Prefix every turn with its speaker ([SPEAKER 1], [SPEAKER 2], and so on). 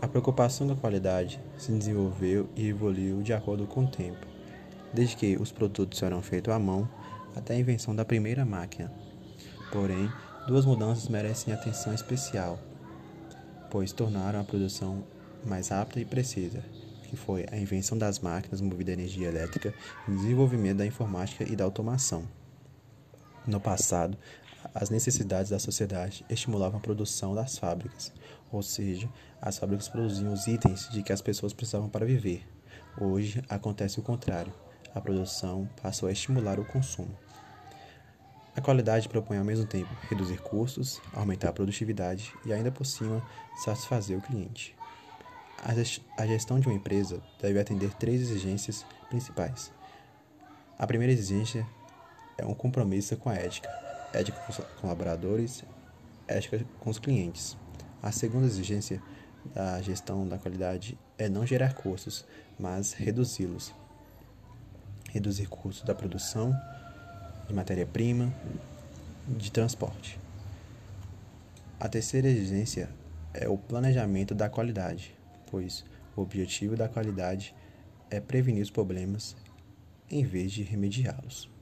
[SPEAKER 1] A preocupação com a qualidade se desenvolveu e evoluiu de acordo com o tempo, desde que os produtos eram feitos à mão até a invenção da primeira máquina. Porém, duas mudanças merecem atenção especial, pois tornaram a produção mais rápida e precisa, que foi a invenção das máquinas movidas a energia elétrica e o desenvolvimento da informática e da automação. No passado, as necessidades da sociedade estimulavam a produção das fábricas, ou seja, as fábricas produziam os itens de que as pessoas precisavam para viver. Hoje acontece o contrário, a produção passou a estimular o consumo. A qualidade propõe ao mesmo tempo reduzir custos, aumentar a produtividade e, ainda por cima, satisfazer o cliente. A gestão de uma empresa deve atender três exigências principais. A primeira exigência é um compromisso com a ética, ética com os colaboradores, ética com os clientes. A segunda exigência da gestão da qualidade é não gerar custos, mas reduzi-los. Reduzir custos da produção, de matéria-prima, de transporte. A terceira exigência é o planejamento da qualidade, pois o objetivo da qualidade é prevenir os problemas em vez de remediá-los.